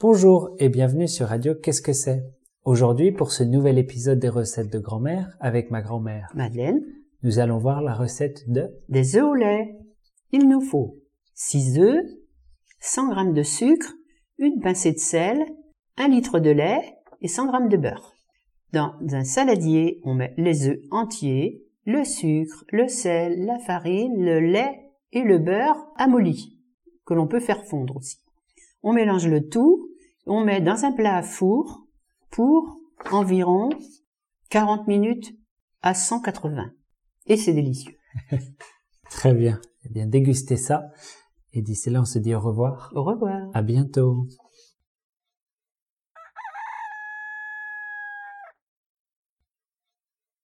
Bonjour et bienvenue sur Radio Qu'est-ce que c'est? Aujourd'hui, pour ce nouvel épisode des recettes de grand-mère avec ma grand-mère, Madeleine, nous allons voir la recette de des œufs au lait. Il nous faut 6 œufs, 100 g de sucre, une pincée de sel, 1 litre de lait et 100 g de beurre. Dans un saladier, on met les œufs entiers, le sucre, le sel, la farine, le lait et le beurre amolli, que l'on peut faire fondre aussi. On mélange le tout, on met dans un plat à four pour environ 40 minutes à 180. Et c'est délicieux. Très bien. Eh bien, dégustez ça. Et d'ici là, on se dit au revoir. Au revoir. À bientôt.